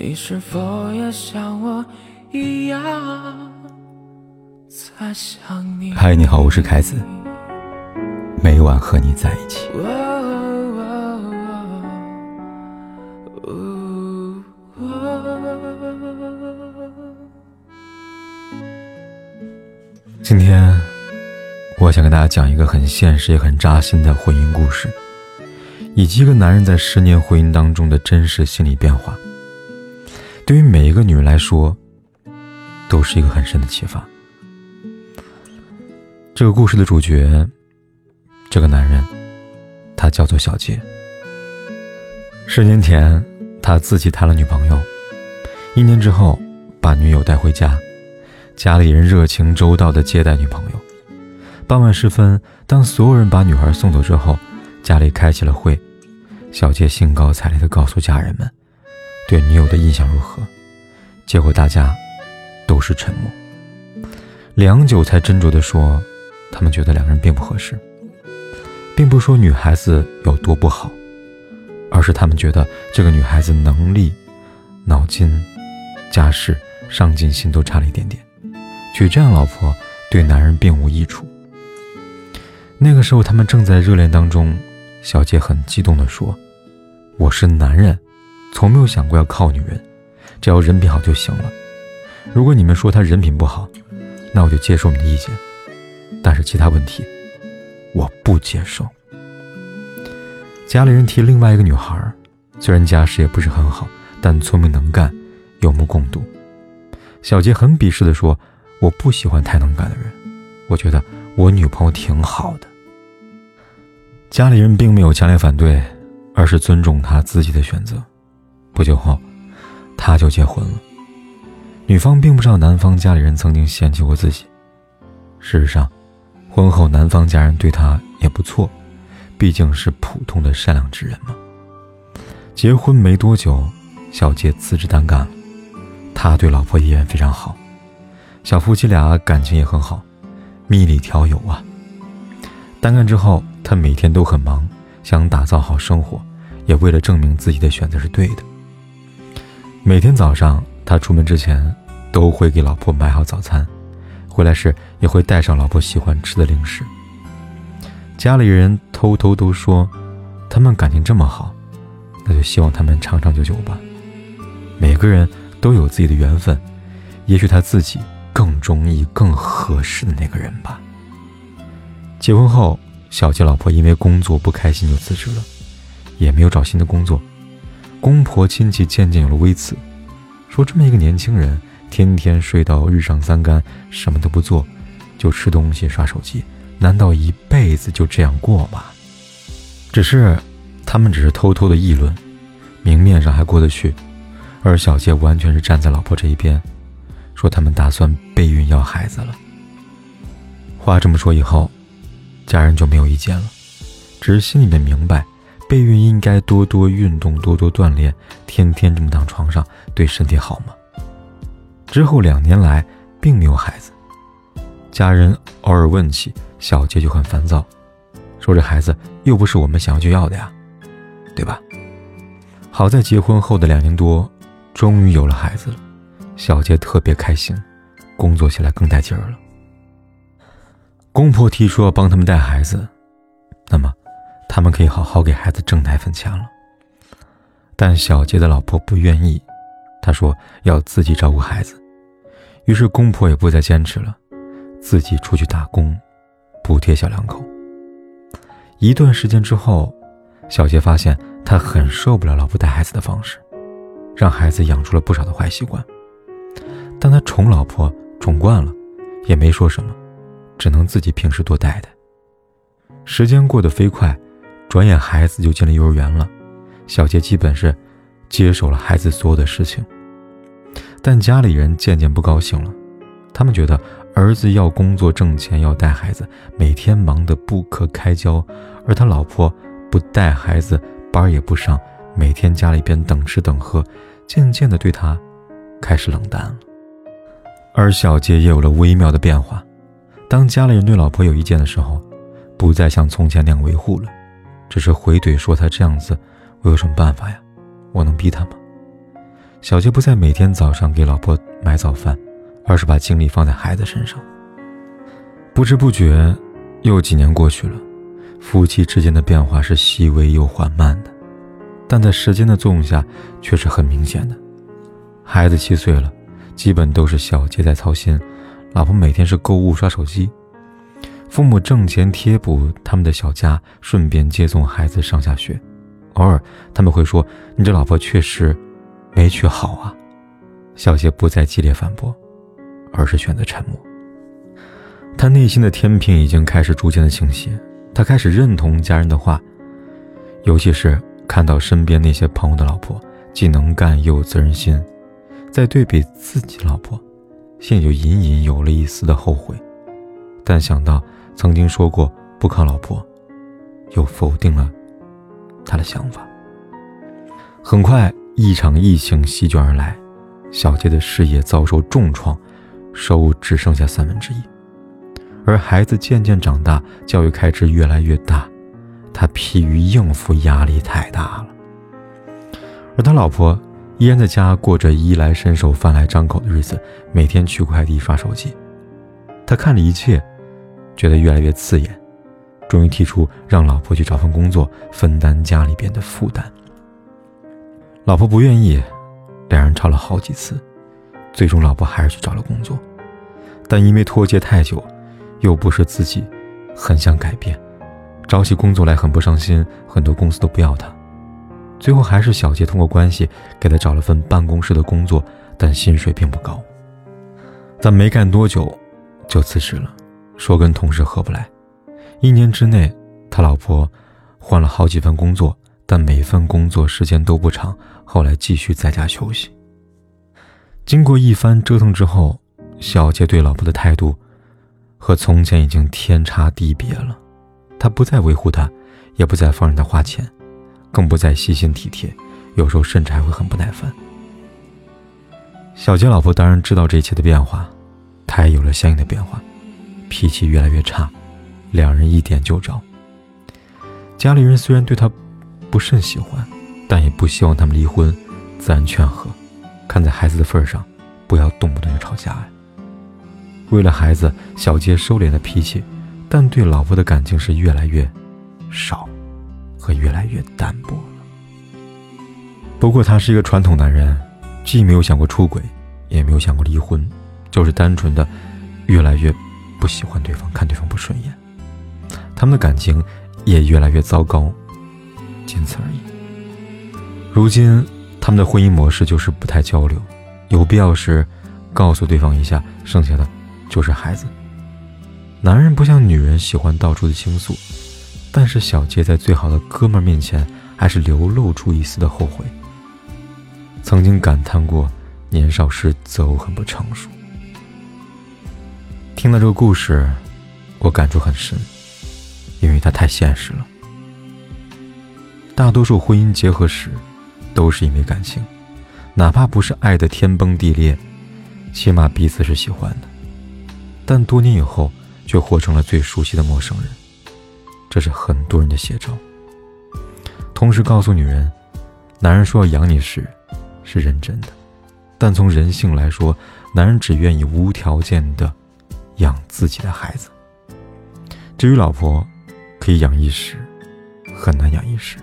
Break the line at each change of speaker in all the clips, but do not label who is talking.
你是否也像我一样在想你？
嗨，你好，我是凯子，每晚和你在一起。今天，我想跟大家讲一个很现实也很扎心的婚姻故事，以及一个男人在十年婚姻当中的真实心理变化。对于每一个女人来说，都是一个很深的启发。这个故事的主角，这个男人，他叫做小杰。十年前，他自己谈了女朋友，一年之后，把女友带回家，家里人热情周到的接待女朋友。傍晚时分，当所有人把女孩送走之后，家里开起了会，小杰兴高采烈的告诉家人们。对女友的印象如何？结果大家都是沉默，良久才斟酌地说：“他们觉得两个人并不合适，并不说女孩子有多不好，而是他们觉得这个女孩子能力、脑筋、家世、上进心都差了一点点，娶这样老婆对男人并无益处。”那个时候他们正在热恋当中，小杰很激动地说：“我是男人。”从没有想过要靠女人，只要人品好就行了。如果你们说他人品不好，那我就接受你的意见。但是其他问题，我不接受。家里人提另外一个女孩，虽然家世也不是很好，但聪明能干，有目共睹。小杰很鄙视地说：“我不喜欢太能干的人，我觉得我女朋友挺好的。”家里人并没有强烈反对，而是尊重他自己的选择。不久后，他就结婚了。女方并不知道男方家里人曾经嫌弃过自己。事实上，婚后男方家人对他也不错，毕竟是普通的善良之人嘛。结婚没多久，小杰辞职单干了。他对老婆依然非常好，小夫妻俩感情也很好，蜜里调油啊。单干之后，他每天都很忙，想打造好生活，也为了证明自己的选择是对的。每天早上，他出门之前都会给老婆买好早餐，回来时也会带上老婆喜欢吃的零食。家里人偷偷都说，他们感情这么好，那就希望他们长长久久吧。每个人都有自己的缘分，也许他自己更中意更合适的那个人吧。结婚后，小杰老婆因为工作不开心就辞职了，也没有找新的工作。公婆亲戚渐渐有了微词，说这么一个年轻人，天天睡到日上三竿，什么都不做，就吃东西刷手机，难道一辈子就这样过吗？只是，他们只是偷偷的议论，明面上还过得去，而小杰完全是站在老婆这一边，说他们打算备孕要孩子了。话这么说以后，家人就没有意见了，只是心里面明白。备孕应该多多运动，多多锻炼，天天这么躺床上对身体好吗？之后两年来并没有孩子，家人偶尔问起，小杰就很烦躁，说这孩子又不是我们想要就要的呀，对吧？好在结婚后的两年多，终于有了孩子了，小杰特别开心，工作起来更带劲儿了。公婆提出要帮他们带孩子，那么。他们可以好好给孩子挣奶粉钱了，但小杰的老婆不愿意，她说要自己照顾孩子，于是公婆也不再坚持了，自己出去打工，补贴小两口。一段时间之后，小杰发现他很受不了老婆带孩子的方式，让孩子养出了不少的坏习惯，但他宠老婆宠惯了，也没说什么，只能自己平时多带带。时间过得飞快。转眼孩子就进了幼儿园了，小杰基本是接手了孩子所有的事情。但家里人渐渐不高兴了，他们觉得儿子要工作挣钱，要带孩子，每天忙得不可开交，而他老婆不带孩子，班也不上，每天家里边等吃等喝，渐渐的对他开始冷淡了。而小杰也有了微妙的变化，当家里人对老婆有意见的时候，不再像从前那样维护了。只是回怼说他这样子，我有什么办法呀？我能逼他吗？小杰不再每天早上给老婆买早饭，而是把精力放在孩子身上。不知不觉，又几年过去了，夫妻之间的变化是细微又缓慢的，但在时间的作用下，却是很明显的。孩子七岁了，基本都是小杰在操心，老婆每天是购物刷手机，父母挣钱贴补他们的小家，顺便接送孩子上下学。偶尔他们会说：“你这老婆确实没娶好啊。”小杰不再激烈反驳，而是选择沉默。他内心的天平已经开始逐渐的倾斜，他开始认同家人的话，尤其是看到身边那些朋友的老婆既能干又有责任心，在对比自己老婆，心里就隐隐有了一丝的后悔。但想到曾经说过不靠老婆，又否定了。他的想法。很快，一场疫情席卷而来，小杰的事业遭受重创，收入只剩下三分之一。而孩子渐渐长大，教育开支越来越大，他疲于应付，压力太大了。而他老婆依然在家过着衣来伸手、饭来张口的日子，每天取快递、刷手机。他看着一切，觉得越来越刺眼。终于提出让老婆去找份工作，分担家里边的负担。老婆不愿意，两人吵了好几次，最终老婆还是去找了工作，但因为拖欠太久，又不是自己很想改变，找起工作来很不上心，很多公司都不要他。最后还是小杰通过关系给他找了份办公室的工作，但薪水并不高。但没干多久，就辞职了，说跟同事合不来。一年之内，他老婆换了好几份工作，但每份工作时间都不长。后来继续在家休息。经过一番折腾之后，小杰对老婆的态度和从前已经天差地别了。他不再维护她，也不再放任她花钱，更不再细心体贴，有时候甚至还会很不耐烦。小杰老婆当然知道这一切的变化，她也有了相应的变化，脾气越来越差。两人一点就着。家里人虽然对他不甚喜欢，但也不希望他们离婚，自然劝和。看在孩子的份上，不要动不动就吵架呀。为了孩子，小杰收敛了脾气，但对老婆的感情是越来越少，和越来越淡薄了。不过他是一个传统男人，既没有想过出轨，也没有想过离婚，就是单纯的越来越不喜欢对方，看对方不顺眼。他们的感情也越来越糟糕，仅此而已。如今，他们的婚姻模式就是不太交流，有必要时告诉对方一下，剩下的就是孩子。男人不像女人喜欢到处的倾诉，但是小杰在最好的哥们面前还是流露出一丝的后悔。曾经感叹过年少时择偶很不成熟。听了这个故事，我感触很深。因为它太现实了。大多数婚姻结合时，都是因为感情，哪怕不是爱的天崩地裂，起码彼此是喜欢的。但多年以后，却活成了最熟悉的陌生人，这是很多人的写照。同时告诉女人，男人说要养你时，是认真的，但从人性来说，男人只愿意无条件的养自己的孩子。至于老婆，可以养一时，很难养一世，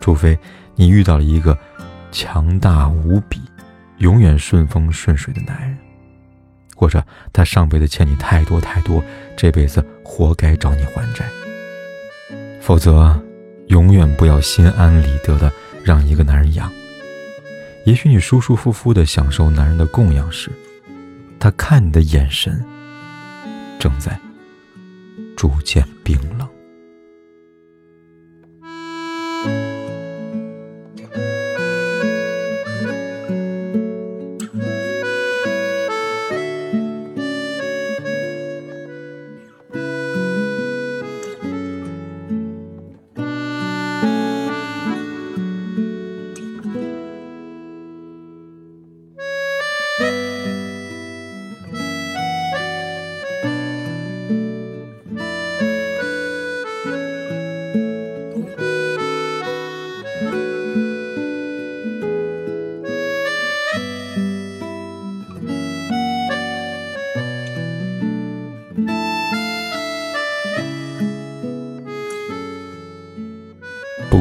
除非你遇到了一个强大无比、永远顺风顺水的男人，或者他上辈子欠你太多太多，这辈子活该找你还债。否则，永远不要心安理得的让一个男人养。也许你舒舒服服的享受男人的供养时，他看你的眼神正在逐渐冰冷。